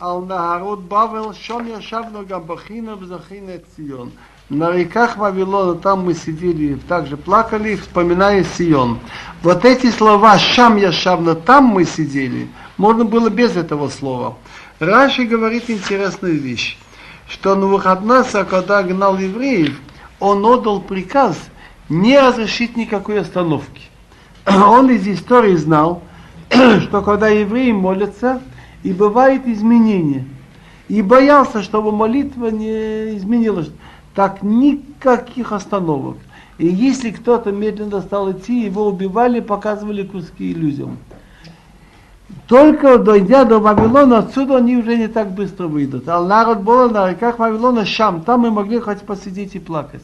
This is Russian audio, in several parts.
על נהרות בבל, שם ישבנו גם בכינה וזכינו את ציון. На реках Вавилона, там мы сидели, также плакали, вспоминая Сион. Вот эти слова «Шам яшавна», там мы сидели, можно было без этого слова. Раши говорит интересную вещь, что на выходнаса, когда гнал евреев, он отдал приказ не разрешить никакой остановки. Он из истории знал, что когда евреи молятся, и бывает изменение, и боялся, чтобы молитва не изменилась так никаких остановок. И если кто-то медленно стал идти, его убивали, показывали куски иллюзиям. Только дойдя до Вавилона, отсюда они уже не так быстро выйдут. А народ был на реках Вавилона Шам, там мы могли хоть посидеть и плакать,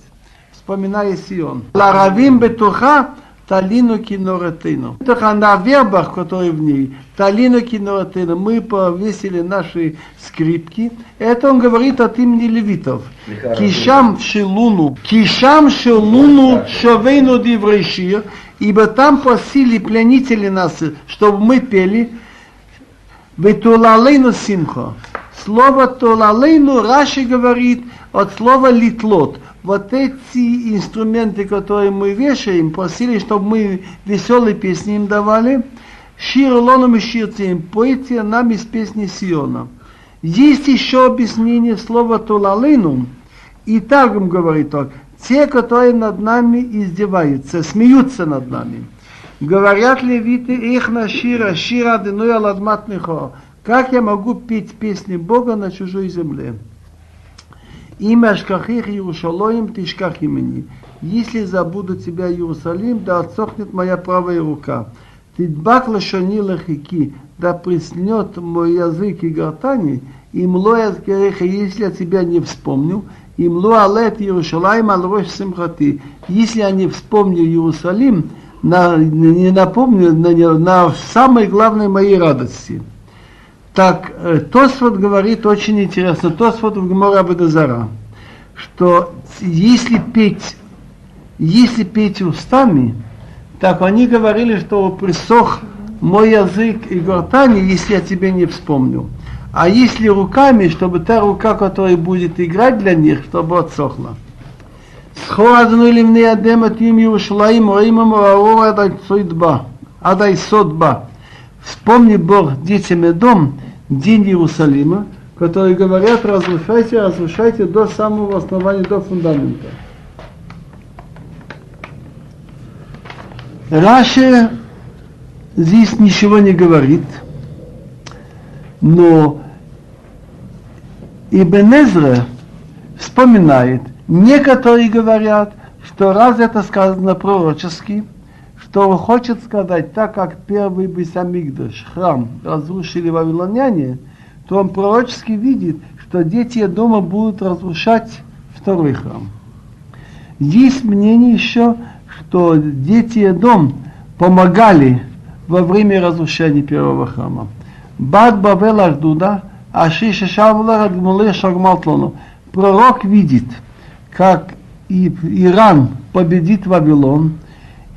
вспоминая Сион. Ларавим бетуха Талину киноратыну. Это на вербах, которые в ней. Талину киноратыну. Мы повесили наши скрипки. Это он говорит от имени левитов. Кишам шелуну. Кишам шелуну шовейну диврейшир. Ибо там просили пленители нас, чтобы мы пели. Ветулалейну симхо. Слово тулалейну Раши говорит от слова литлот вот эти инструменты, которые мы вешаем, просили, чтобы мы веселые песни им давали. Шир лоном и ширцем, пойте нам из песни Сиона. Есть еще объяснение слова Тулалину, и так им говорит он, те, которые над нами издеваются, смеются над нами. Говорят левиты, их на шира, шира дынуя ладмат Как я могу петь песни Бога на чужой земле? Имя Ашкахих Иерушалоим Тишках имени. Если забуду тебя, Иерусалим, да отсохнет моя правая рука. Тидбак лашони лахики, да приснет мой язык и гортани, им лоя если я тебя не вспомню, им луалет Иерушалаем алрош симхати. Если я не вспомню Иерусалим, на, не напомню на, на самой главной моей радости. Так, э, Тосфот говорит очень интересно, Тосфот в Гмора Абадазара, что если петь, если петь устами, так они говорили, что присох мой язык и гортани, если я тебе не вспомню. А если руками, чтобы та рука, которая будет играть для них, чтобы отсохла. Схоазну или мне адемат им Иерушалаим, Раимам адай Адайсодба. Вспомни Бог детям и дом, день Иерусалима, которые говорят, разрушайте, разрушайте до самого основания, до фундамента. Раши здесь ничего не говорит, но Ибн Эзра вспоминает, некоторые говорят, что раз это сказано пророчески, что он хочет сказать, так как первый Бесамигдаш, храм, разрушили вавилоняне, то он пророчески видит, что дети дома будут разрушать второй храм. Есть мнение еще, что дети дом помогали во время разрушения первого храма. Бад Бавел Ардуда, Ашиша Шавла. Пророк видит, как Иран победит Вавилон,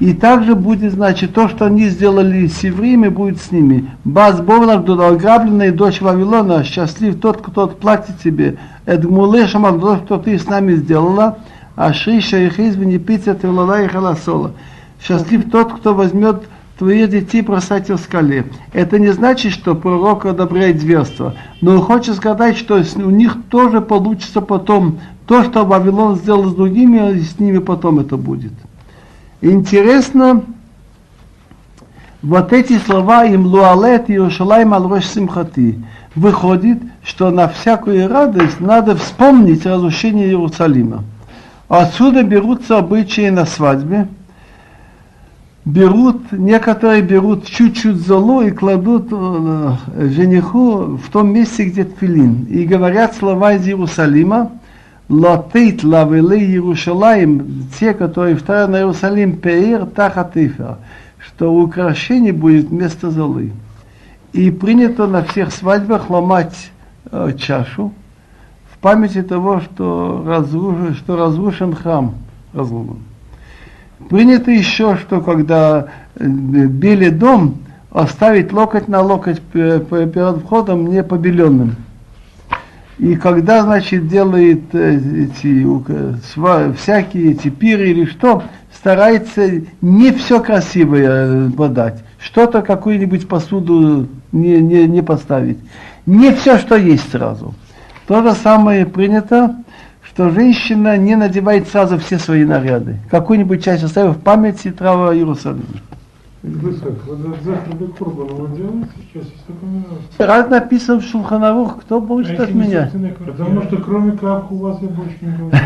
и также будет, значит, то, что они сделали с евреями, будет с ними. Баз Бовлах, ограбленная дочь Вавилона, счастлив тот, кто платит тебе. Эдмуле Шамал, то, что ты с нами сделала. А Шиша и Хизби не пицца Тевлала и Халасола. Счастлив тот, кто возьмет твои детей бросать в скале. Это не значит, что пророк одобряет зверство. Но хочет сказать, что у них тоже получится потом то, что Вавилон сделал с другими, и с ними потом это будет. Интересно, вот эти слова им луалет и Иерушалайм алрош симхати. Выходит, что на всякую радость надо вспомнить разрушение Иерусалима. Отсюда берутся обычаи на свадьбе. Берут, некоторые берут чуть-чуть золу и кладут э, жениху в том месте, где тфилин. И говорят слова из Иерусалима, Лотит лавели Иерушалаем, те, которые вторая на Иерусалим, пеир тахатифер, что украшение будет вместо золы. И принято на всех свадьбах ломать э, чашу в памяти того, что разрушен, что разрушен храм разломан. Принято еще, что когда э, били дом, оставить локоть на локоть перед входом не побеленным И когда, значит, делает э, эти, всякие эти пиры или что, старается не все красивое подать. Что-то, какую-нибудь посуду не, не, не поставить. Не все, что есть сразу. То же самое принято, что женщина не надевает сразу все свои наряды. Какую-нибудь часть оставив в памяти трава Иерусалима. Раз написан в Шулханарух, кто будет а от меня? Потому что кроме как у вас я больше не говорю.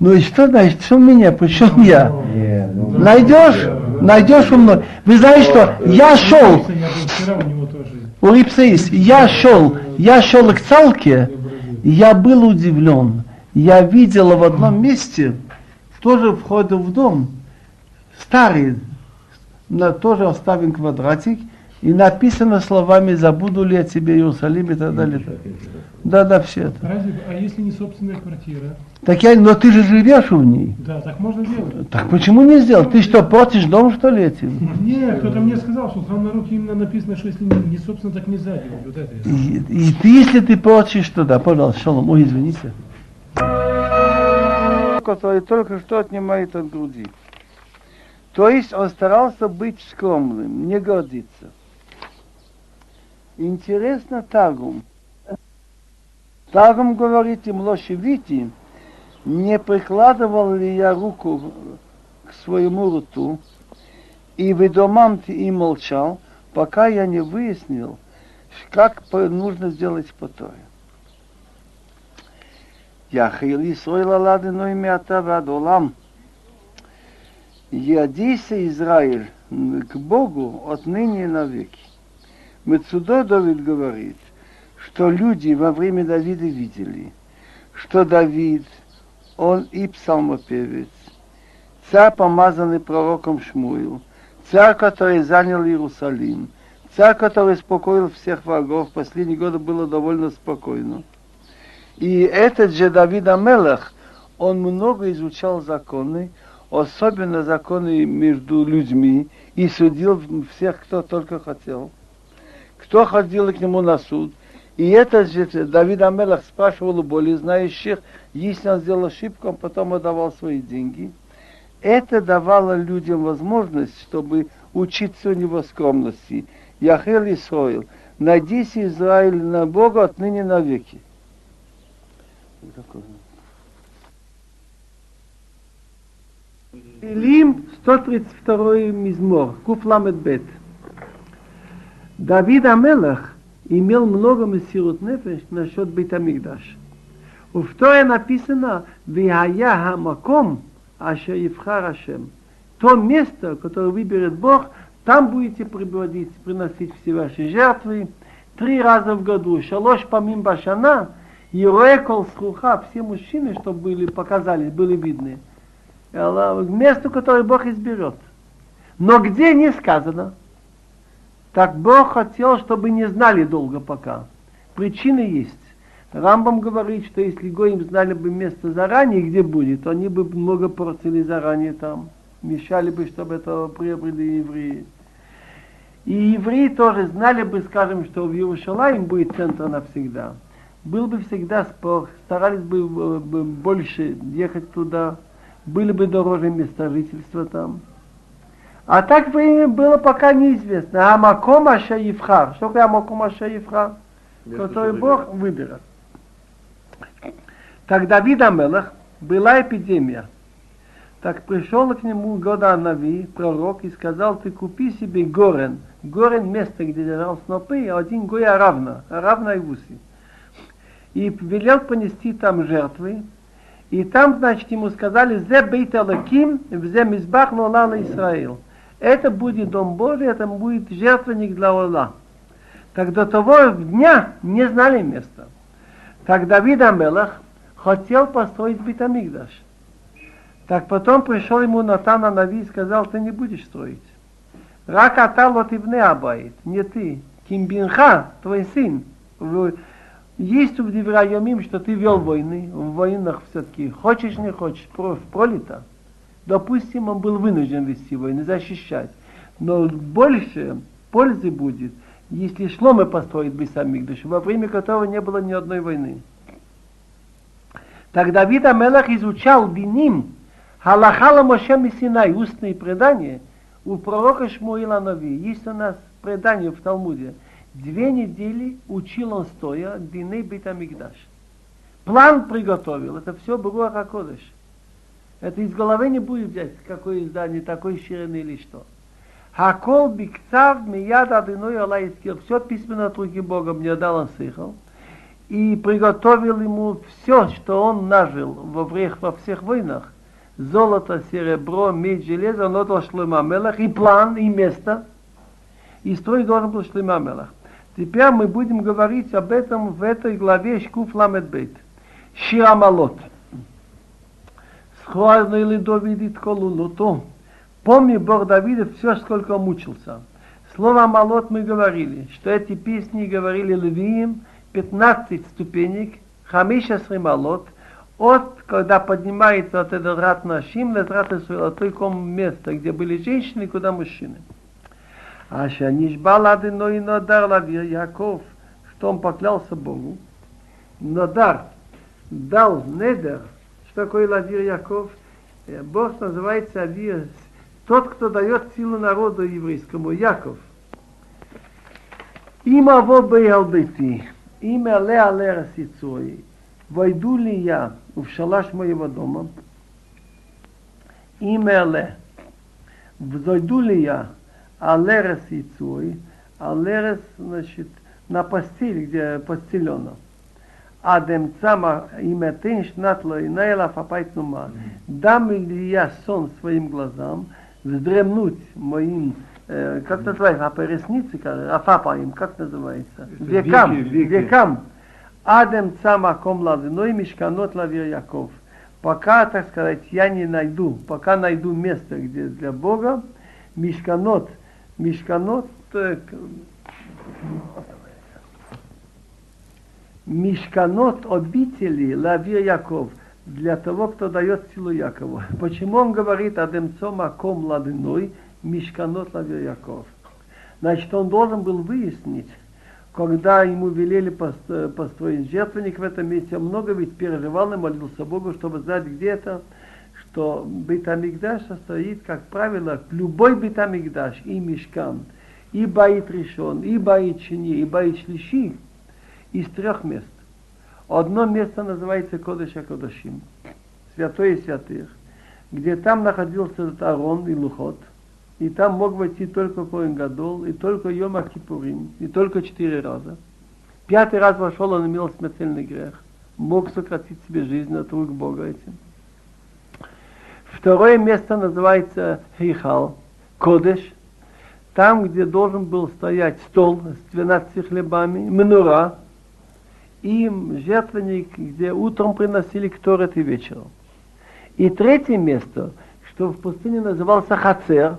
Ну и что значит, что меня, причем я? Ну, найдешь, найдешь у мной. Вы знаете, что я шел, у Рипсаис, я шел, я шел к Цалке, я был удивлен. Я видел в одном месте, тоже входил в дом, старый, на, тоже оставим квадратик, и написано словами «Забуду ли я тебе Иерусалим» и так далее. Да, да, все это. Разве, а если не собственная квартира? Так я, но ты же живешь в ней. Да, так можно делать. Так почему не сделать? Ты что, портишь дом, что ли, этим? Нет, кто-то мне сказал, что в руки именно написано, что если не, не собственно, так нельзя делать. Вот это. И, и ты, если ты портишь, то да, пожалуйста, шалом, ой, извините. Который только что отнимает от груди. То есть он старался быть скромным, не гордиться. Интересно Тагум. Тагум говорит им, лошевити, не прикладывал ли я руку к своему рту, и ведомамти и молчал, пока я не выяснил, как нужно сделать потое. Я хейли сойла лады, но имя Тавадолам – Ядися Израиль к Богу отныне навеки. Мецудо Давид говорит, что люди во время Давида видели, что Давид, он и псалмопевец, царь, помазанный пророком Шмуил, царь, который занял Иерусалим, царь, который успокоил всех врагов, последние годы было довольно спокойно. И этот же Давид Амелах, он много изучал законы, особенно законы между людьми, и судил всех, кто только хотел. Кто ходил к нему на суд. И этот же Давид Амелах спрашивал у более знающих, если он сделал ошибку, он потом отдавал свои деньги. Это давало людям возможность, чтобы учиться у него скромности. Яхел Исраил, надейся Израиль на Бога отныне навеки. Илим 132 мизмор, Куфламет Бет. Давид Амелах имел много мессирут нефеш насчет Бейтамикдаш. У второе написано «Вихая хамаком, аша Евхар Ашем». То место, которое выберет Бог, там будете приводить, приносить все ваши жертвы три раза в году. Шалош помим башана – и рекол слуха, все мужчины, чтобы были, показались, были видны. Место, которое Бог изберет. Но где не сказано. Так Бог хотел, чтобы не знали долго пока. Причины есть. Рамбам говорит, что если Гоим знали бы место заранее, где будет, они бы много портили заранее там. Мешали бы, чтобы это приобрели евреи. И евреи тоже знали бы, скажем, что в Иерусалиме будет центр навсегда был бы всегда спор, старались бы э, больше ехать туда, были бы дороже места жительства там. А так бы было пока неизвестно. А Маком Аша Евхар. Что такое Маком Аша Евхар? Который Бог выберет. Так Давид Амелах была эпидемия. Так пришел к нему года Нави, пророк, и сказал, ты купи себе горен. Горен место, где держал снопы, а один гоя равна, равна и вуси и велел понести там жертвы. И там, значит, ему сказали, «Зе бейт алаким, зе мизбах лолала Исраил». Это будет Дом Божий, это будет жертвенник для Ола. Так до того дня не знали места. Так Давид Амелах хотел построить Битамигдаш. Так потом пришел ему Натан Нави и сказал, ты не будешь строить. Рак аталот ивне абайт, не ты. Кимбинха, твой сын, есть в Девраямим, что ты вел войны, в войнах все-таки, хочешь не хочешь, пролито. Допустим, он был вынужден вести войны, защищать. Но больше пользы будет, если Шломе построит Бисамикдаш, во время которого не было ни одной войны. Так Давид Амелах изучал Биним, Халахала Моше Мессинай, устные предания, у пророка Шмуила Нови. Есть у нас предание в Талмуде. Две недели учил он стоя Диней Битамикдаш. План приготовил, это все было Хакодыш. Это из головы не будет взять, какое издание, такой ширины или что. Хакол бикцав мияд адыной алайскил. Все письменно от руки Бога мне дал он сыхал. И приготовил ему все, что он нажил во, всех, во всех войнах. Золото, серебро, медь, железо, он отдал Шлема Мелах. И план, и место. И строить должен был Шлема Мелах. Теперь мы будем говорить об этом в этой главе Шкуф Ламедбейт. Ширамалот. Схварно или Давид колу, но то. Помни Бог Давида все, сколько мучился. Слово Малот мы говорили, что эти песни говорили Левиим, 15 ступенек, Хамиша Малот, от, когда поднимается от этого рат нашим, лезрат от только место, где были женщины, куда мужчины. Аша Нишбалады, но и Надар Лавир Яков, что он поклялся Богу. Надар дал недер, что такое Лавир Яков. Э, Бог называется Авир, тот, кто дает силу народу еврейскому, Яков. Има вобей албети, имя ле але расицой, войду ли я в шалаш моего дома, имя ле, взойду ли я על ערש יצועי, על ערש, значит, на постель, где постелено. עד אמצא אם אתן שנת לעיני לעפעפי תנומה. Дам ли я сон своим глазам, вздремнуть моим, э, как называется, а по реснице, עפעפיים, как называется? Векам, векам. עד אמצא מקום לאדוני משכנות לאביר יעקב. Пока, так сказать, я не найду, пока найду место, где для Бога, мешканот, мешканот, э, мешканот обители лавир Яков для того, кто дает силу Якову. Почему он говорит Адемцом Аком Ладыной, Мишканот Лавир Яков? Значит, он должен был выяснить, когда ему велели пост- построить жертвенник в этом месте, он много ведь переживал и молился Богу, чтобы знать, где это, что Бетамикдаш состоит, как правило, любой Бетамикдаш и Мишкан, и Баит Решон, и Баит Шини, и Баит Шлиши из трех мест. Одно место называется Кодыша Кодашим, святое святых, где там находился этот Арон и Лухот, и там мог войти только Коин Гадол, и только Йома Кипурим, и только четыре раза. Пятый раз вошел, он имел смертельный грех, мог сократить себе жизнь от рук Бога этим. Второе место называется Хейхал, Кодыш, там, где должен был стоять стол с 12 хлебами, менура, и жертвенник, где утром приносили кторет и вечером. И третье место, что в пустыне назывался Хацер,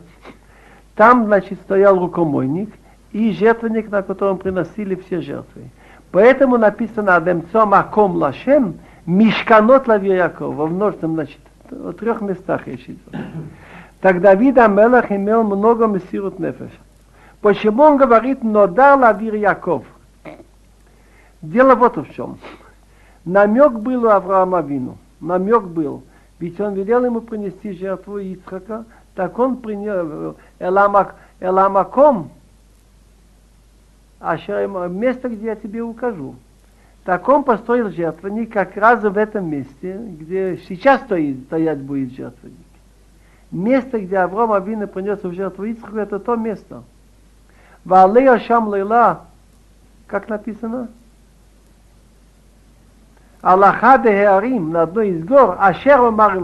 там, значит, стоял рукомойник и жертвенник, на котором приносили все жертвы. Поэтому написано Адемцом Аком Лашем Мишканот Лавир Яков, во множественном, значит, в трех местах речь идет. Так Давид Амелах имел много мессирут нефеш. Почему он говорит Нодар Лавир Яков? Дело вот в чем. Намек был у Авраама Вину. Намек был. Ведь он велел ему принести жертву Ицхака, так он принял Эламак, Эламаком, а место, где я тебе укажу. Так он построил жертвенник как раз в этом месте, где сейчас стоит, стоять будет жертвенник. Место, где Авраам Авина принес в жертву Ицхаку, это то место. Валея Шам Лейла, как написано? Аллаха Бехеарим, на одной из гор, Ашер Омар.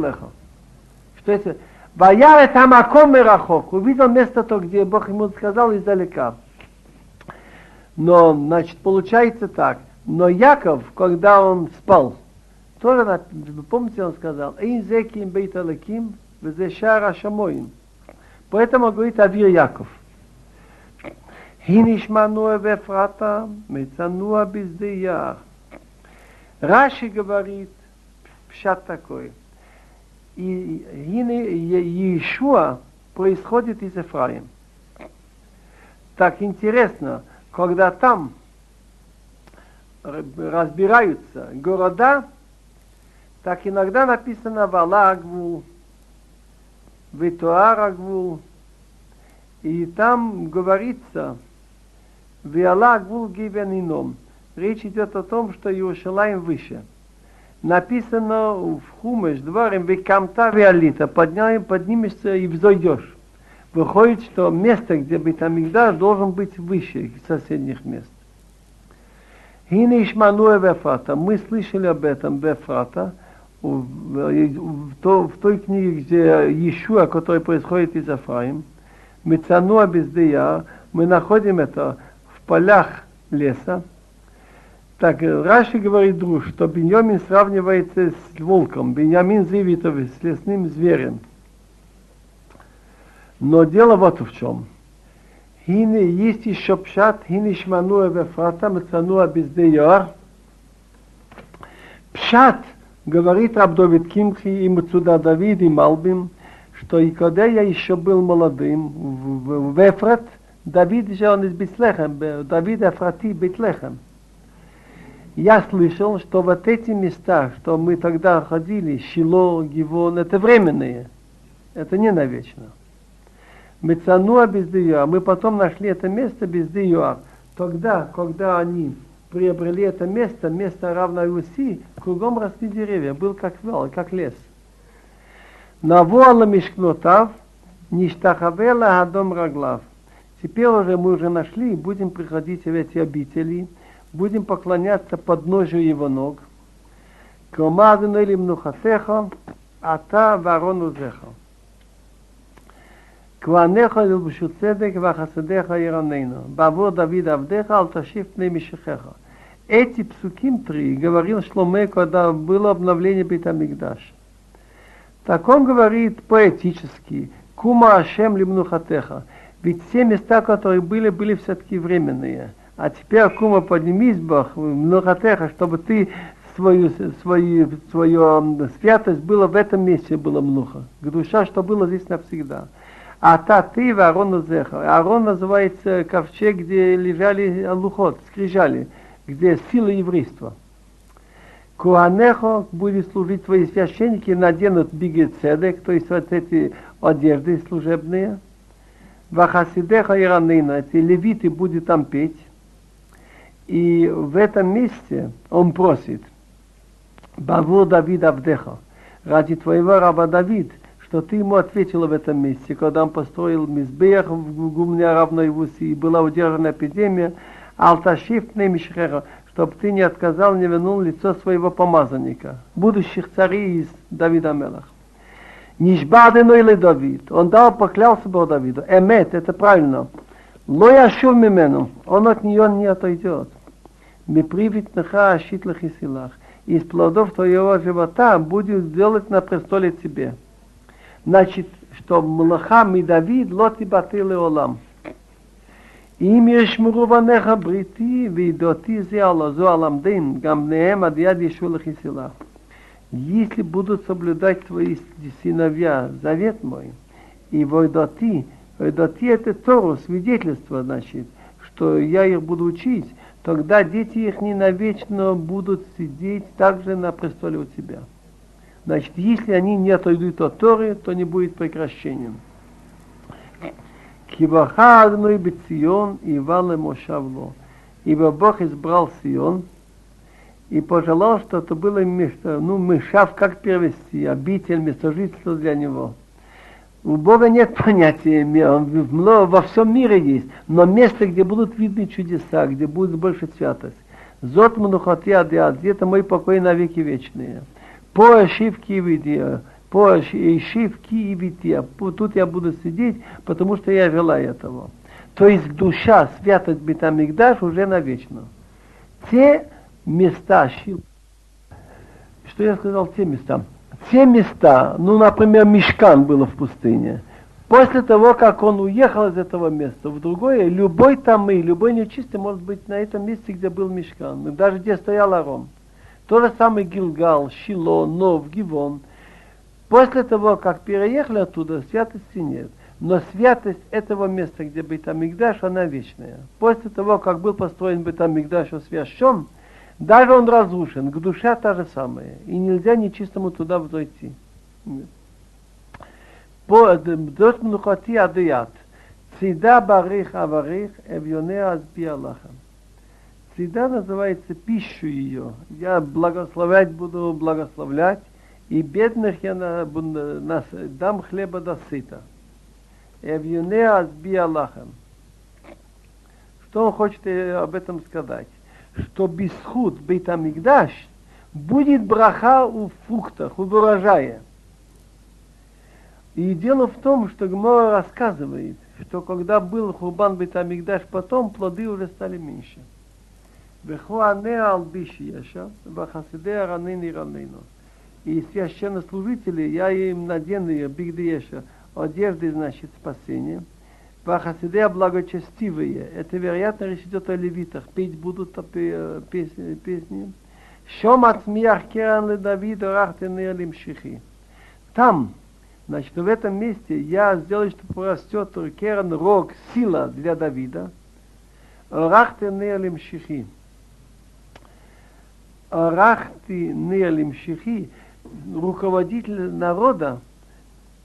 Что это? Ваяр там Аком Мерахок. Увидел место то, где Бог ему сказал издалека. Но, значит, получается так. Но Яков, когда он спал, тоже, помните, он сказал, «Эйн зеким бейт алеким, везешар ашамоим». Поэтому говорит Авир Яков. Хинишмануа вефрата, мецануа бездеяр. Раши говорит, пшат такой. И Иешуа происходит из Ефраим. Так интересно, когда там разбираются города, так иногда написано Вала Агвул, Витуар Агвул, и там говорится Виала Агвул Гибен Ином. Речь идет о том, что Иерушалаем выше. Написано в Хумеш, дворим, Викамта Виалита, поднимешься и взойдешь. Выходит, что место, где Бетамигдаш, должен быть выше соседних мест. Хине Ишмануэ. Мы слышали об этом Вефрата, в, в, в той книге, где Иешуа, который происходит из Афраим, Мецануа Бездея, мы находим это в полях леса. Так, Раши говорит друг, что Беньямин сравнивается с волком, Беньямин Зивитов с лесным зверем. Но дело вот в чем. Хине есть еще пшат, хине шмануа вефрата, мецануа бездеяр. Пшат – Говорит Рабдовид Кимхи и Мацуда Давид и Малбим, что и когда я еще был молодым, в, в Эфрат, Давид же он из Битлехем, Давид Эфрати Битлехем. Я слышал, что вот эти места, что мы тогда ходили, Шило, Гивон, это временные, это не навечно. Мецануа без а мы потом нашли это место без Тогда, когда они приобрели это место, место равное Руси, кругом росли деревья, был как вал, как лес. Навуала мишкнотав, ништахавела адом раглав. Теперь уже мы уже нашли, будем приходить в эти обители, будем поклоняться подножию его ног. Кромадну или мнухасеха, а та ворону зеха. כהניך ילבשו צדק וחסדיך ירננו. בעבור דוד עבדיך אל תשיב פני משכך. Эти псуким три говорил Шломе, когда было обновление Бетамикдаша. Так он говорит поэтически, Кума Ашем Лимнухатеха. Ведь все места, которые были, были все-таки временные. А теперь, Кума, поднимись, Бог, Мнухатеха, чтобы ты свою, свою, свою святость было в этом месте, было мнуха. Душа, что было здесь навсегда. А та ты в Арон Зеха. Арон называется ковчег, где лежали лухот, скрижали, где сила еврейства. Куанехо будет служить твои священники, наденут бигецедек, то есть вот эти одежды служебные. Вахасидеха Иранина, эти левиты будут там петь. И в этом месте он просит, Баву Давид Авдеха, ради твоего раба Давид – что ты ему ответила в этом месте, когда он построил Мизбех в Гумне равной Вуси, и была удержана эпидемия, Алташиф Немишхера, чтобы ты не отказал, не вернул лицо своего помазанника, будущих царей из Давида Мелах. Нишбадену или Давид. Он дал, поклялся Бог Давиду. Эмет, это правильно. Но я шел мимену. Он от нее не отойдет. Мы привит наха ашит лахисилах. Из плодов твоего живота будет делать на престоле тебе Значит, что млаха מדוד לא תיבטל לעולם. אם ישמרו בניך בריתי וידעתי זה על זו הלמדין, גם בניהם עד יד ישו לחיסילה. Если будут соблюдать твои сыновья завет мой, и войдоти, войдоти это Тору, свидетельство, значит, что я их буду учить, тогда дети их не навечно будут сидеть также на престоле у тебя. Значит, если они не отойдут от Торы, то не будет прекращения. Кибаха одной бецион и вале мошавло. Ибо Бог избрал Сион и пожелал, что это было место, ну, мышав, как перевести, обитель, место жительства для него. У Бога нет понятия, во всем мире есть, но место, где будут видны чудеса, где будет больше святость. Зот мнухатия это мой покой навеки вечные. По ошибке и видео, по ошибке и видео. Тут я буду сидеть, потому что я желаю этого. То есть душа, святость Бетамикдаш уже навечно. Те места, что я сказал, те места, те места, ну, например, Мешкан было в пустыне. После того, как он уехал из этого места в другое, любой там и любой нечистый может быть на этом месте, где был Мешкан, даже где стоял Арон. То же самое Гилгал, Шило, Нов, Гивон. После того, как переехали оттуда, святости нет. Но святость этого места, где Бетамикдаш, она вечная. После того, как был построен Бетамикдаш освящен, Даже он разрушен, к душе та же самая. И нельзя нечистому туда зайти. По дот адыят. Цида барих аварих эвьоне азби. Цида называется пищу ее. Я благословлять буду благословлять, и бедных я на, на, дам хлеба до сыта. Эвьюне азби Аллахам. Что он хочет об этом сказать? Что бисхуд Бейтамикдаш будет браха у фруктах, у урожая. И дело в том, что Гмора рассказывает, что когда был Хурбан Бейтамикдаш, потом плоды уже стали меньше. Вехуане албиши яша, вахасиде ранини ранину. И священнослужители, я им надену бигдееша, одежды, значит, спасения. Вахасидея благочестивые. Это, вероятно, речь идет о левитах. Петь будут песни. песни. Шом ацмиях керан ле Давида рахтены лимшихи. Там, значит, в этом месте я сделаю, что порастет керан рог, сила для Давида. Рахтены лимшихи. Рахти лимшихи, руководитель народа,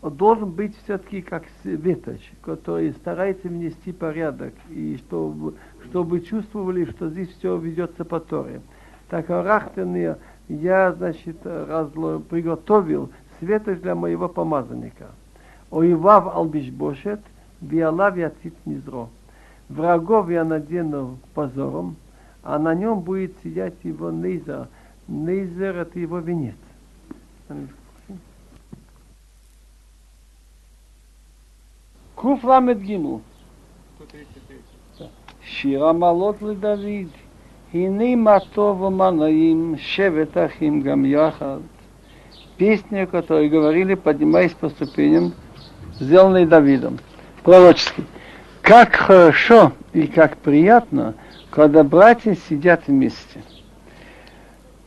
должен быть все-таки как светоч, который старается внести порядок, и чтобы, чтобы чувствовали, что здесь все ведется по Торе. Так Арахтены я, значит, разло, приготовил светоч для моего помазанника. Оивав албишбошет, виалав яцит низро. Врагов я надену позором, а на нем будет сидеть его нейзер. Нейзер это его венец. קוף ל"ג שיר המעלות לדוד הנה מה טוב ומה נעים шевет ахим гам яхад. Песня, которую говорили, поднимаясь по ступеням, сделанной Давидом, пророческий. Как хорошо и как приятно, когда братья сидят вместе.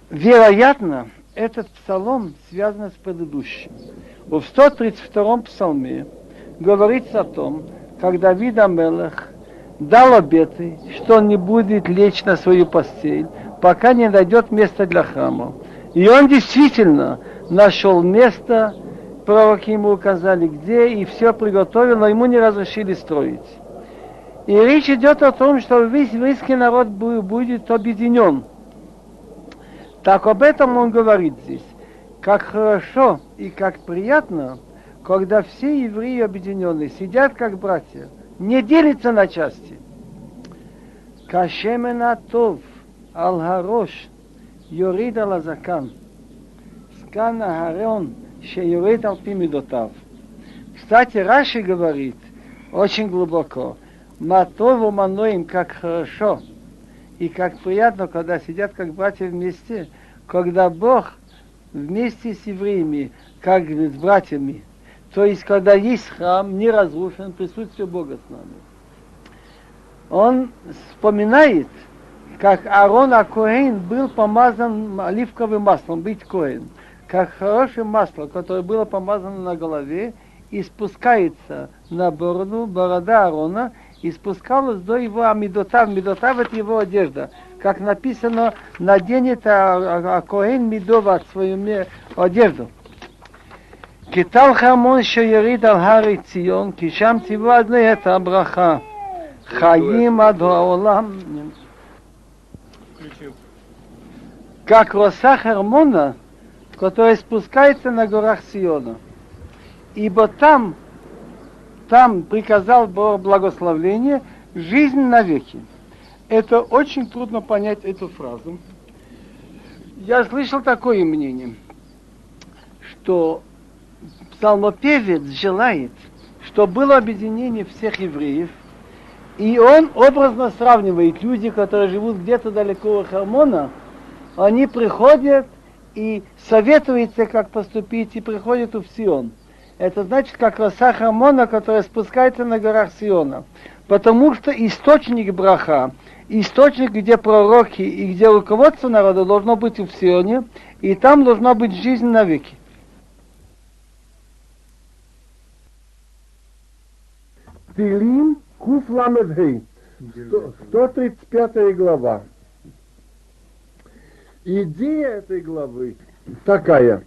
Вероятно, этот псалом связан с предыдущим. В 132-м псалме говорится о том, как Давид Амелах дал обеты, что он не будет лечь на свою постель, пока не найдет место для храма. И он действительно нашел место, пророки ему указали где, и все приготовил, но ему не разрешили строить. И речь идет о том, что весь еврейский народ будет объединен. Так об этом он говорит здесь. Как хорошо и как приятно, когда все евреи объединены, сидят как братья, не делятся на части. Кашемена тов Алгарош, Йорида Лазакан, Скана Харон, Шеюрид Алпимидотав. Кстати, Раши говорит очень глубоко – Матову маноим, как хорошо и как приятно, когда сидят как братья вместе, когда Бог вместе с евреями, как с братьями, то есть, когда есть храм, не разрушен, присутствие Бога с нами. Он вспоминает, как Аарон Акоэн был помазан оливковым маслом, быть коэн. Как хорошее масло, которое было помазано на голове, и спускается на бороду, борода Аарона, и спускалась до его амидотав. Мидотав это его одежда. Как написано, наденет Акоэн Мидова свою одежду. כטל חרמון שיריד על הרי ציון, כי שם תיבד לי את הברכה. חיים עד העולם. Как роса Хермона, которая спускается на горах Сиона. Ибо там, там приказал Бог благословление, жизнь навеки. Это очень трудно понять эту фразу. Я слышал такое мнение, что псалмопевец желает, чтобы было объединение всех евреев, и он образно сравнивает люди, которые живут где-то далеко от Хармона, они приходят и советуются, как поступить, и приходят в Сион. Это значит, как роса Хармона, которая спускается на горах Сиона. Потому что источник браха, источник, где пророки и где руководство народа должно быть в Сионе, и там должна быть жизнь навеки. Тилим Куф Ламедхей, 135 глава. Идея этой главы такая,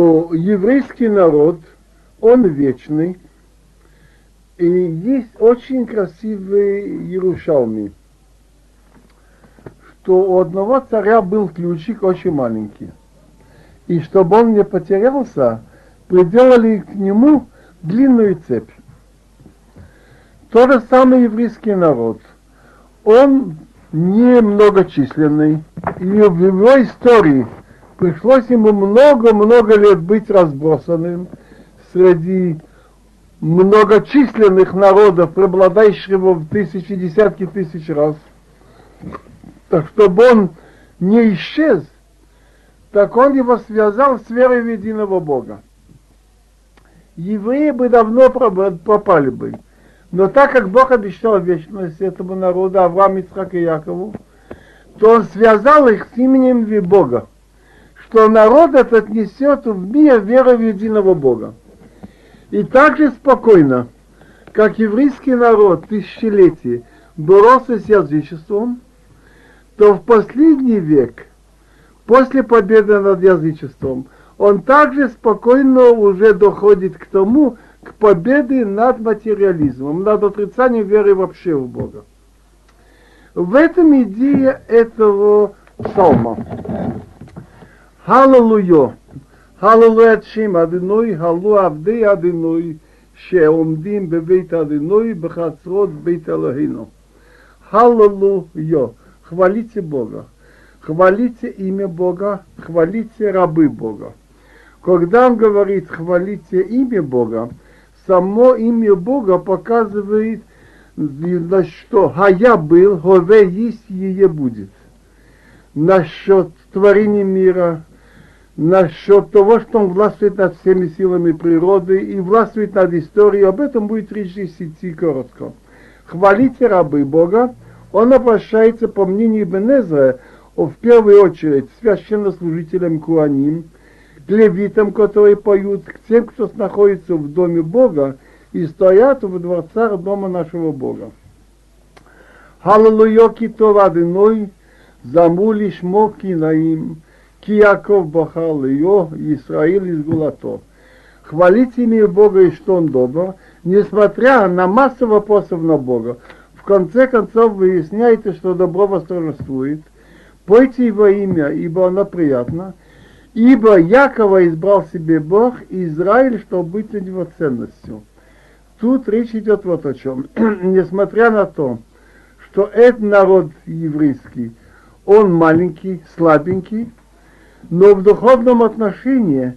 что еврейский народ, он вечный, и есть очень красивый Иерушалми, что у одного царя был ключик очень маленький. И чтобы он не потерялся, приделали к нему длинную цепь. То же самое еврейский народ. Он не многочисленный, и в его истории пришлось ему много-много лет быть разбросанным среди многочисленных народов, преобладающих в тысячи, десятки тысяч раз. Так чтобы он не исчез, так он его связал с верой в единого Бога. Евреи бы давно пропали бы. Но так как Бог обещал вечность этому народу, Авраам, Ицхак и Якову, то он связал их с именем Бога, что народ этот несет в мир веру в единого Бога. И также спокойно, как еврейский народ тысячелетий боролся с язычеством, то в последний век, после победы над язычеством, он также спокойно уже доходит к тому, к победе над материализмом, над отрицанием веры вообще в Бога. В этом идея этого псалма. Халлелуя. הללו את שם אדינוי, הללו עבדי אדינוי, שעומדים בבית אדינוי, בחצרות בית אלוהינו. Халлелуя. Хвалите Бога. Хвалите имя Бога, хвалите рабы Бога. Когда он говорит хвалите имя Бога, само имя Бога показывает, на что а я был, хове есть и будет. Насчет творения мира, насчет того, что он властвует над всеми силами природы и властвует над историей. Об этом будет речь идти коротко. Хвалите рабы Бога. Он обращается, по мнению Бенезра, в первую очередь священнослужителям Куаним, к левитам, которые поют, к тем, кто находится в доме Бога и стоят в дворцах дома нашего Бога. Халлелуя китов адыной, замули шмоки наим, Ки Яков бахал ее, Израиль из Гулато. Хвалите имя Бога и что Он добр, несмотря на массу вопросов на Бога. В конце концов выясняете, что добро восторжествует. Пойте Его имя, ибо оно приятно. Ибо Якова избрал себе Бог, Израиль, чтобы быть для него ценностью. Тут речь идет вот о чем. Несмотря на то, что этот народ еврейский, он маленький, слабенький, но в духовном отношении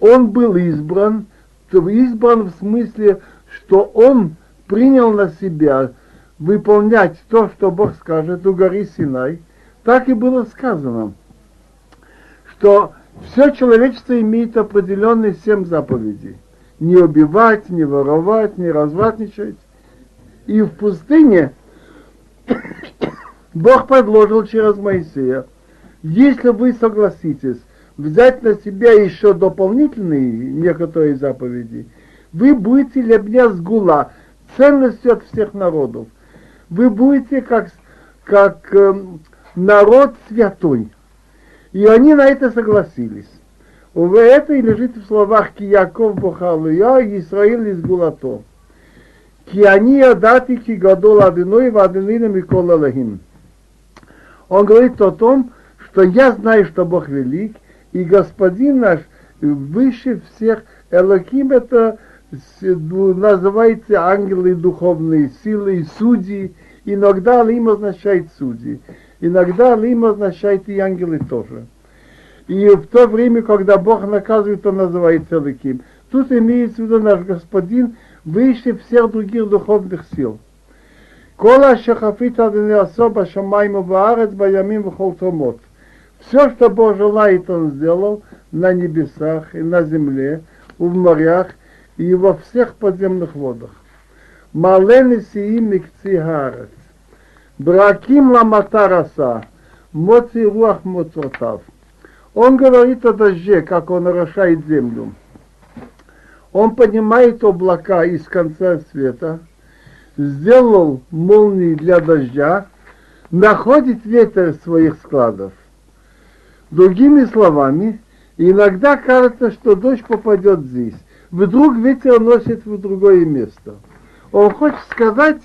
он был избран, избран в смысле, что он принял на себя выполнять то, что Бог скажет у горы Синай, так и было сказано, что все человечество имеет определенные семь заповедей. Не убивать, не воровать, не развратничать. И в пустыне Бог предложил через Моисея – если вы согласитесь взять на себя еще дополнительные некоторые заповеди, вы будете для меня сгула, ценностью от всех народов. Вы будете как, как э, народ святой. И они на это согласились. В это и лежит в словах Кияков Бухалуя, Исраиль из Гулато. Ки они адати ки гадол адиной в адинина Микола Лахим. Он говорит о том, что я знаю, что Бог велик, и Господин наш выше всех. Элоким это называется ангелы духовные силы и судьи. Иногда Алим означает судьи. Иногда Алим означает и ангелы тоже. И в то время, когда Бог наказывает, он называется Элоким. Тут имеется в виду наш Господин выше всех других духовных сил. Шахафит адыны особо шамайму ваарец баямим вхолтомот. Все, что Бог желает, Он сделал на небесах и на земле, в морях и во всех подземных водах. Мален сии микци гарец. Браким ламатараса. Моци руах моцотав. Он говорит о дожде, как он орошает землю. Он поднимает облака из конца света, сделал молнии для дождя, находит ветер своих складов. Другими словами, иногда кажется, что дождь попадет здесь. Вдруг ветер носит в другое место. Он хочет сказать,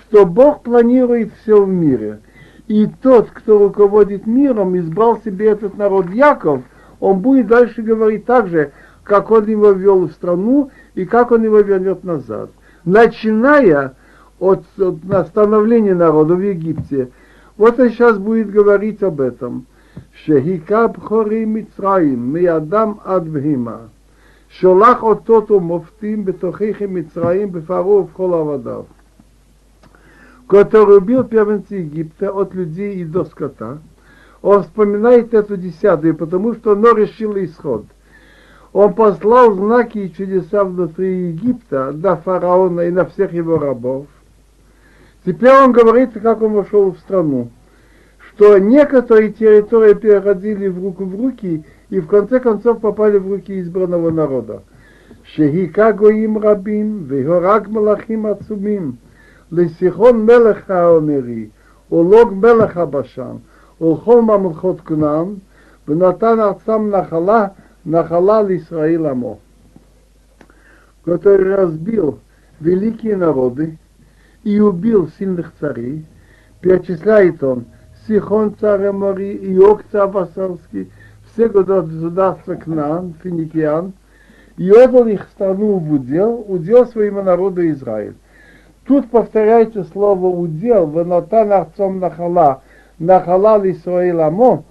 что Бог планирует все в мире. И тот, кто руководит миром, избрал себе этот народ Яков, он будет дальше говорить так же, как он его ввел в страну и как он его вернет назад. Начиная от, от становления народа в Египте, вот он сейчас будет говорить об этом. שהיכה בכורים מצרים, מאדם עד בהמה. שולח אותות ומופתים בתוככם מצרים, בפרעה ובכל עבדיו. который убил первенца Египта от людей и до скота. Он вспоминает эту десятую, потому что оно решило исход. Он послал знаки и чудеса внутри Египта до фараона и на всех его рабов. Теперь он говорит, как он вошел в страну, что некоторые территории переходили в руку в руки и в конце концов попали в руки избранного народа. שהיכה גויים רבים והורג מלאכים עצומים לסיחון מלך האומרי ולוג מלך הבשן ולכל ממלכות כנען ונתן ארצם נחלה נחלה לישראל עמו. который разбил великие народы и убил сильных царей, перечисляет он Сихон царя Мори, Иок царь Вассарский, все государства Кнаан, Финикиан, и отдал их страну в удел, удел своему народу Израиль. Тут повторяется слово удел, венотан арцом нахала, нахала Исраил Амо,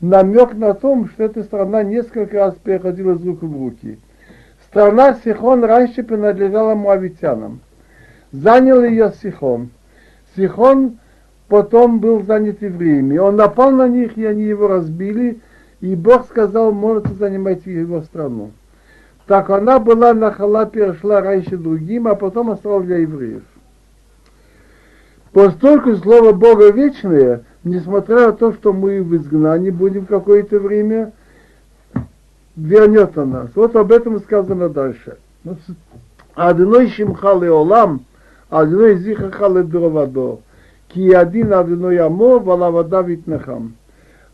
намек на том, что эта страна несколько раз переходила из рук в руки. Страна Сихон раньше принадлежала муавитянам. Занял ее Сихон. Сихон потом был занят евреями. Он напал на них, и они его разбили, и Бог сказал, можете занимать его страну. Так она была на хала, перешла раньше другим, а потом осталась для евреев. Поскольку слово Бога вечное, несмотря на то, что мы в изгнании будем какое-то время, вернет на нас. Вот об этом сказано дальше. Одной шимхал и олам, одной зихахал и дровадо. Ки один одной амо, валавада витнахам.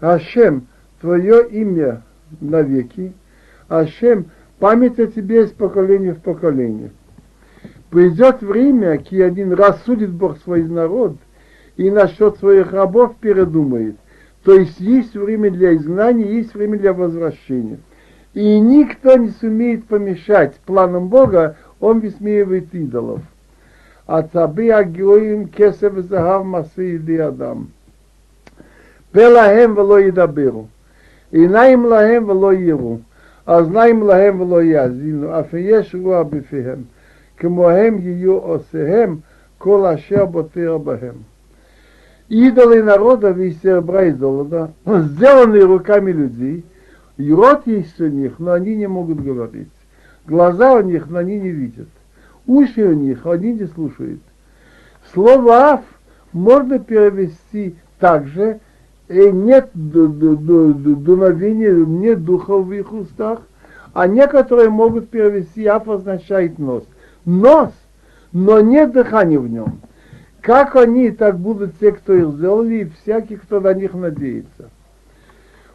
Ашем, твое имя навеки. Ашем, память о тебе из поколения в поколение. Придет время, ки один раз судит Бог свой народ и насчет своих рабов передумает. То есть есть время для изгнания, есть время для возвращения. И никто не сумеет помешать планам Бога, он высмеивает идолов. עצבי הגויים כסף וזהב מעשה ידי אדם. פה להם ולא ידברו, עיניים להם ולא יראו, אוזניים להם ולא יאזינו, אף יש רוע בפיהם, כמוהם יהיו עושיהם כל אשר בוטר בהם. Идолы народов из серебра и золота, сделанные руками людей, и рот есть у них, но они не могут говорить. Глаза у них, но они не видят уши у них, они не слушают. Слово «аф» можно перевести также, и нет дуновения, нет духа в их устах, а некоторые могут перевести «аф» означает нос. Нос, но нет дыхания в нем. Как они, так будут те, кто их сделали, и всякий, кто на них надеется.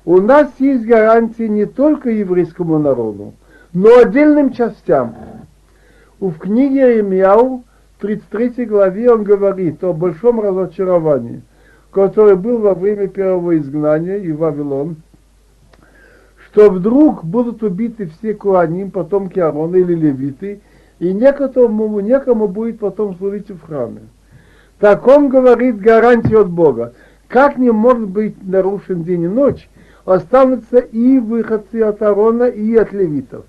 У нас есть гарантии не только еврейскому народу, но отдельным частям. В книге Иеремьяу, 33 главе, он говорит о большом разочаровании, которое было во время первого изгнания и Вавилон, что вдруг будут убиты все Куаним, потомки Аарона или Левиты, и некому, некому будет потом служить в храме. Так он говорит гарантию от Бога. Как не может быть нарушен день и ночь, останутся и выходцы от Аарона, и от левитов.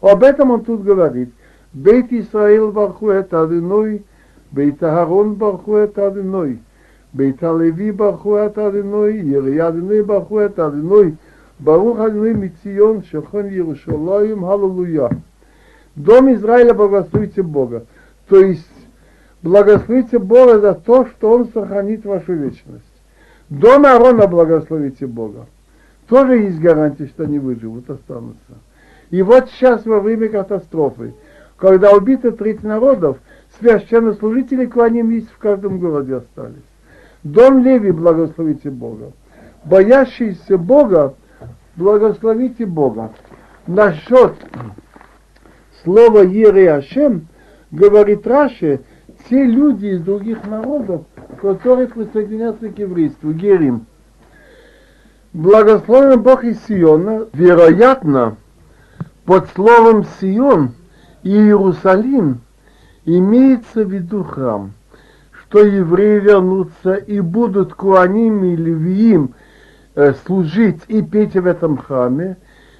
Об этом он тут говорит – בית ישראל ברכו את אדינוי, בית אהרון ברכו את אדינוי, בית הלוי ברכו את אדינוי, ירי אדינוי ברכו את אדינוי, ברוך אדינוי מציון, שכון Иерусалим, аллилуйя. Дом Израиля благословите Бога. То есть благословите Бога за то, что Он сохранит вашу вечность. Дом Аарона благословите Бога. Тоже есть гарантия, что они выживут, останутся. И вот сейчас во время катастрофы – когда убито 30 народов, священнослужители есть в каждом городе остались. Дом Леви, благословите Бога. Боящиеся Бога, благословите Бога. Насчет слова Ере Ашем, говорит Раши, те люди из других народов, которые присоединятся к еврейству, Герим. Благословен Бог из Сиона, вероятно, под словом Сион Иерусалим имеется в виду храм, что евреи вернутся и будут куаним и левиим э, служить и петь в этом храме,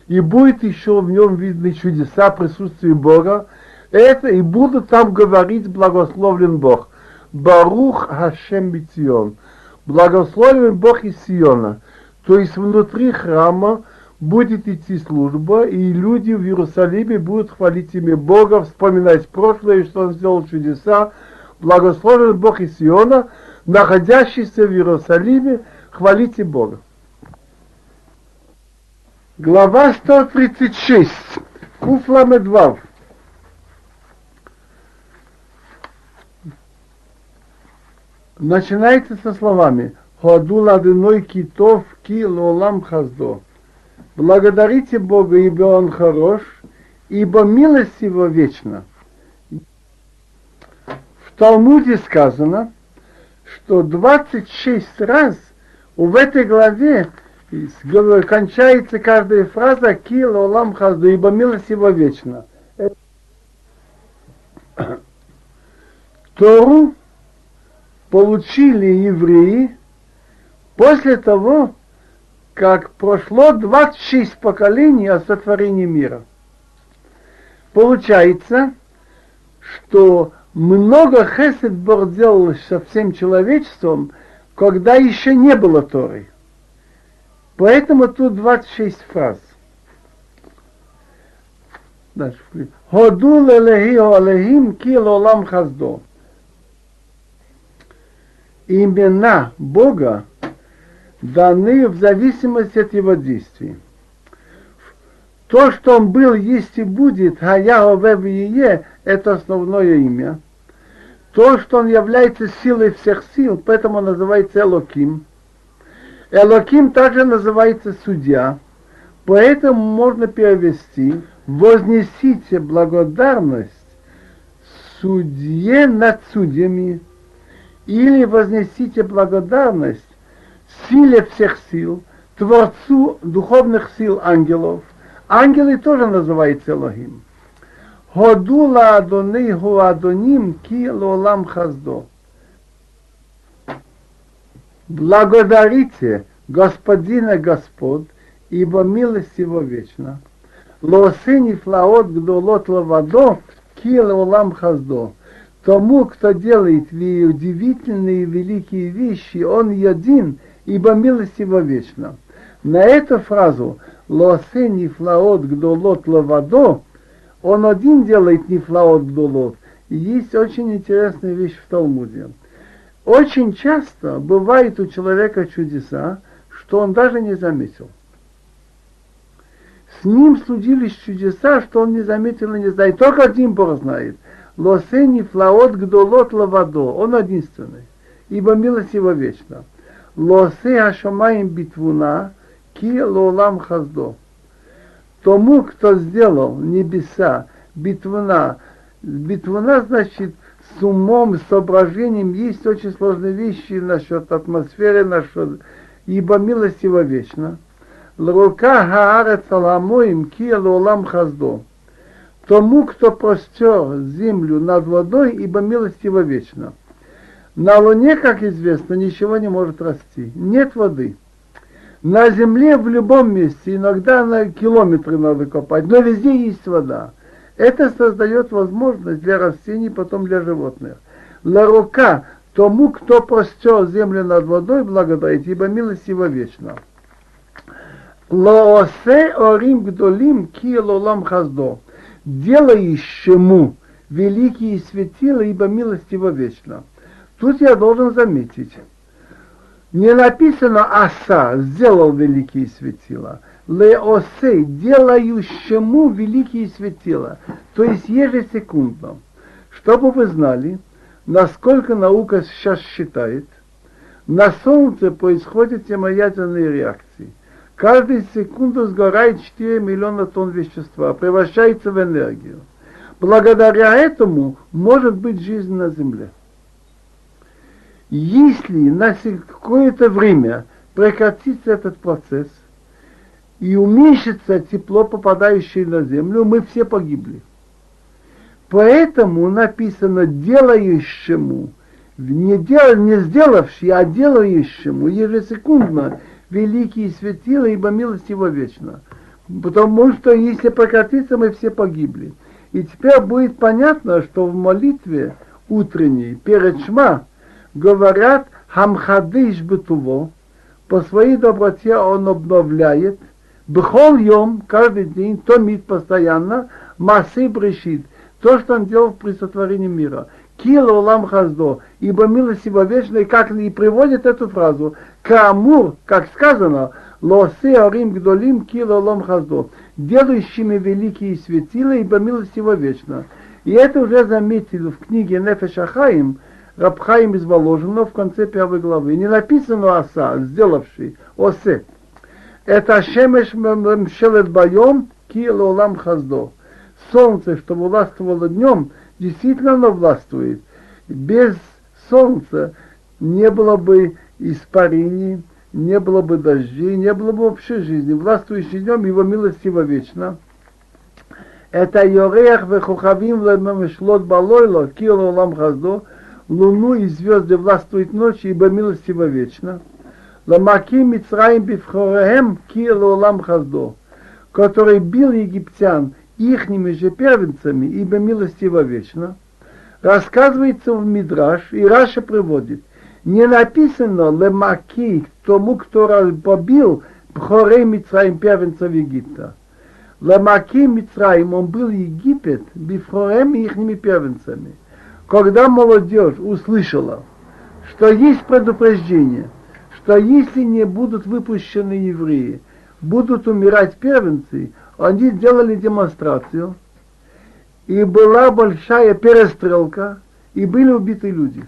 и будет еще в нем видны чудеса присутствия Бога, это и будут там говорить благословлен Бог. Барух Хашем Битион. Благословен Бог из Сиона. То есть внутри храма будет идти служба, и люди в Иерусалиме будут хвалить имя Бога, вспоминать прошлое, что Он сделал чудеса. Благословен Бог из Сиона, находящийся в Иерусалиме, хвалите Бога. Глава 136. Куфламедвав. Начинается со словами Ходу ладыной китов ки лолам хаздо. Благодарите Бога, ибо Он хорош, ибо милость Его вечна. В Талмуде сказано, что 26 раз в этой главе кончается каждая фраза «Ки лолам хазду», ибо милость его вечна. Тору получили евреи после того, как прошло 26 поколений о сотворении мира. Получается, что много хесед Бог делал со всем человечеством, когда еще не было Торы. Поэтому тут 26 фраз. Дальше. Ходу лелехи олехим ки лолам хаздо. Имена Бога даны в зависимости от его действий. То, что он был, есть и будет, а я Е, это основное имя. То, что он является силой всех сил, поэтому называется Элоким – Элоким также называется судья, поэтому можно перевести «вознесите благодарность судье над судьями» или «вознесите благодарность силе всех сил, Творцу духовных сил ангелов». Ангелы тоже называются Элохим. Ходула Адоны Адоним Ки Лолам Хаздо. Благодарите Господина Господ, ибо милость его вечна. Лосыни флаот гдолот лавадо, кил улам хаздо. Тому, кто делает удивительные великие вещи, он един, ибо милость его вечна. На эту фразу «Лосе нифлаот гдолот лавадо» он один делает нифлаот гдолот. Есть очень интересная вещь в Талмуде – очень часто бывает у человека чудеса, что он даже не заметил. С ним случились чудеса, что он не заметил и не знает. Только один Бог знает. Лосени флаот гдолот лавадо. Он единственный. Ибо милость его вечна. Лосе ашамаем битвуна ки лолам хаздо. Тому, кто сделал небеса, битвуна, битвуна значит – с умом, с соображением есть очень сложные вещи насчет атмосферы, насчет, ибо милость его вечна. Лрука хаарец аламоим кия лолам хаздо. Тому, кто простер землю над водой, ибо милость его вечна. На луне, как известно, ничего не может расти. Нет воды. На земле в любом месте, иногда на километры надо копать, но везде есть вода. Это создает возможность для растений, потом для животных. Ларука тому, кто простер землю над водой, благодарить, ибо милость его вечна. Лоосе орим гдолим ки лолам хаздо. Делающему великие светила, ибо милость его вечна. Тут я должен заметить, не написано «Аса» сделал великие светила – леосе, делающему великие светила, то есть ежесекундно. Чтобы вы знали, насколько наука сейчас считает, На Солнце происходят термоядерные реакции. Каждую секунду сгорает 4 миллиона тонн вещества, превращается в энергию. Благодаря этому может быть жизнь на Земле. Если на какое-то время прекратится этот процесс и уменьшится тепло, попадающее на Землю, мы все погибли. Поэтому написано делающему, не, дел, не сделавший, а делающему ежесекундно великие светила, ибо милость его вечна. Потому что если прекратится, мы все погибли. И теперь будет понятно, что в молитве утренней перед Шма говорят Хамхадыш Бетуво, по своей доброте он обновляет, Бхол Йом, каждый день, томит постоянно, Масы Брешит – то, что он делал при сотворении мира. Кила улам хаздо, ибо милость его вечная, как и приводит эту фразу, Камур, как сказано, лосе арим гдолим кила улам хаздо, делающими великие светила, ибо милость его вечна. И это уже заметили в книге Нефеш Ахаим, Рабхаим из Воложина в конце первой главы. Не написано оса, сделавший, осе. Это Шемеш Мшелет Байом, Кила Улам Хаздо солнце, что властвовало днем, действительно оно властвует. Без солнца не было бы испарений, не было бы дождей, не было бы вообще жизни. Властвующий днем его милость его вечна. Это Йорех вехухавим лемешлот балойло, кило лам хаздо, луну и звезды властвуют ночью, ибо милость его вечна. Ламаки Мицраим бифхореем кило лам хаздо, который бил египтян ихними же первенцами, ибо милостиво вечно, рассказывается в Мидраш, и Раша приводит, не написано лемаки тому, кто побил Бхорей Мицраим первенцев Египта. Лемаки Мицраим, он был Египет, Бифхорем ихними первенцами. Когда молодежь услышала, что есть предупреждение, что если не будут выпущены евреи, будут умирать первенцы, они сделали демонстрацию, и была большая перестрелка, и были убиты люди.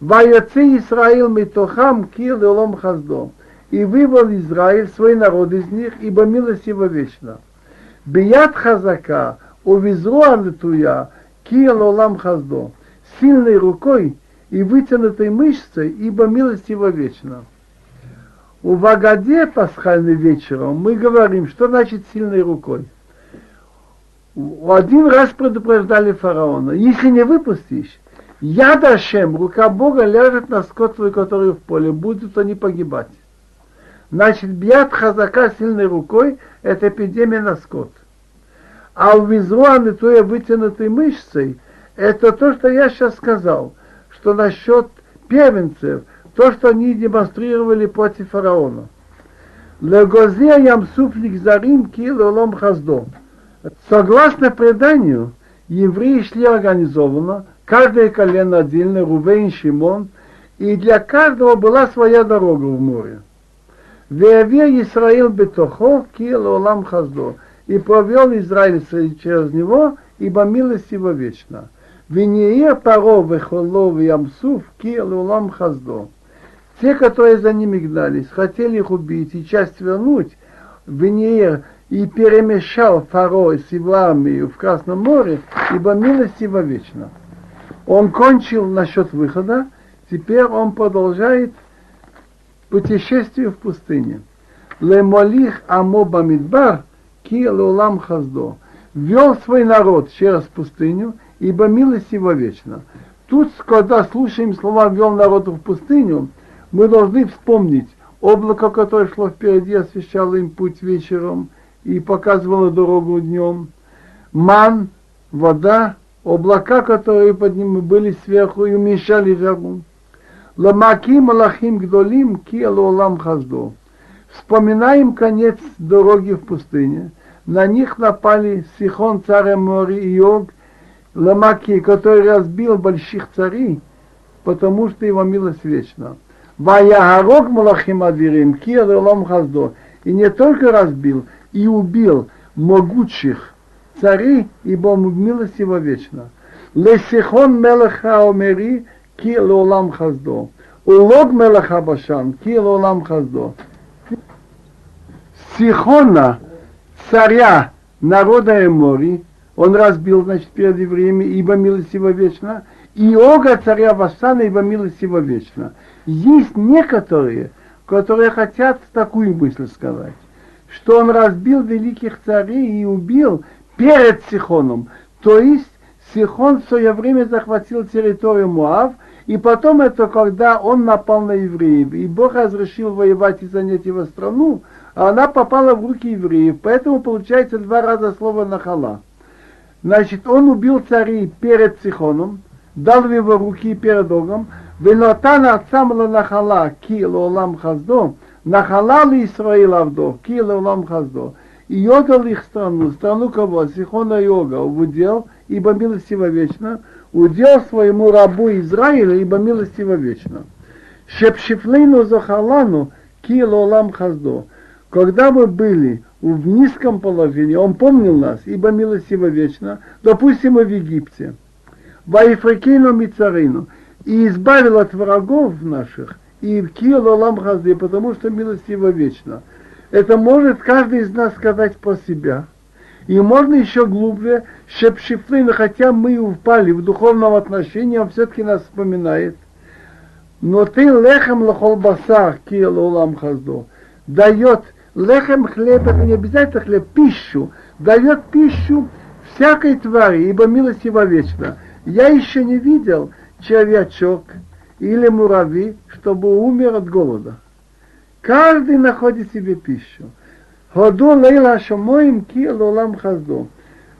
Ваяцы Исраил Митохам Кир Лом Хаздо. И вывел Израиль свой народ из них, ибо милость его вечна. Бият Хазака, увезло Анатуя, Кир Лом Хаздо. Сильной рукой и вытянутой мышцей, ибо милость его вечна. У Вагаде пасхальный вечером мы говорим, что значит сильной рукой. Один раз предупреждали фараона, если не выпустишь, я дашем, рука Бога ляжет на скот твой, который в поле, будут они погибать. Значит, бьят хазака сильной рукой – это эпидемия на скот. А у визуаны твоей вытянутой мышцей – это то, что я сейчас сказал, что насчет первенцев – то, что они демонстрировали против фараона. Легозе ямсуфник зарим килолом хаздо. Согласно преданию, евреи шли организованно, каждое колено отдельно, Рувейн, Шимон, и для каждого была своя дорога в море. Веаве Исраил бетохо килолам хаздо. И провел Израиль через него, ибо милость его вечна. Венеир паро вехоло ямсуф килолам хаздо. Те, которые за ними гнались, хотели их убить и часть вернуть, Венеер и перемешал Фаро с его армией в Красном море, ибо милость его вечна. Он кончил насчет выхода, теперь он продолжает путешествие в пустыне. Лемолих Амоба Мидбар ки лулам хаздо. Вел свой народ через пустыню, ибо милость его вечна. Тут, когда слушаем слова «вел народ в пустыню», мы должны вспомнить облако, которое шло впереди, освещало им путь вечером и показывало дорогу днем. Ман, вода, облака, которые под ним были сверху и уменьшали жару. Ламаки малахим гдолим ки алолам хаздо. Вспоминаем конец дороги в пустыне. На них напали Сихон, царь Мори и Йог, Ламаки, который разбил больших царей, потому что его милость вечна. Ваягарок Малахим Адвирим, Кир Хаздо. И не только разбил, и убил могучих царей, ибо милость его вечна. Лесихон Мелаха Омери, Кир Лом Хаздо. Улог Мелаха Башан, Кил Олам Хаздо. Сихона, царя народа Эмори, он разбил, значит, перед евреями, ибо милость его вечна, и Ога царя Васана, ибо милость его вечна. Есть некоторые, которые хотят такую мысль сказать, что он разбил великих царей и убил перед Сихоном. То есть Сихон в свое время захватил территорию Муав, и потом это когда он напал на евреев, и Бог разрешил воевать и занять его страну, а она попала в руки евреев, поэтому получается два раза слово «нахала». Значит, он убил царей перед Сихоном, дал в его руки перед Огом, ונתן עצם לנחלה כי לעולם חסדו, נחלה לישראל עבדו כי לעולם Хаздо. И отдал их страну, страну кого? Сихона Йога, в удел, ибо милостиво вечно, удел своему рабу Израиля, ибо милостиво вечно. Шепшифлейну захалану, Ки кило лам хаздо. Когда мы были в низком положении, он помнил нас, ибо милостиво вечно, допустим, в Египте. Ваифрикину мицарину и избавил от врагов наших, и кил олам хази, потому что милость его вечна. Это может каждый из нас сказать по себя. И можно еще глубже, шепшифлин, хотя мы упали в духовном отношении, он все-таки нас вспоминает. Но ты лехем лохол басар, кил олам хаздо, дает лехем хлеб, это не обязательно хлеб, пищу, дает пищу всякой твари, ибо милость его вечна. Я еще не видел, червячок или муравей, чтобы умер от голода. Каждый находит себе пищу. Ходу лейла шамоим ки лолам хазду.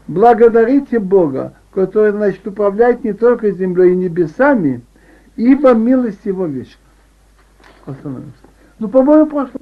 Благодарите Бога, который, значит, управляет не только землей и небесами, ибо милость его вечна. Остановимся. Ну, по-моему, прошло.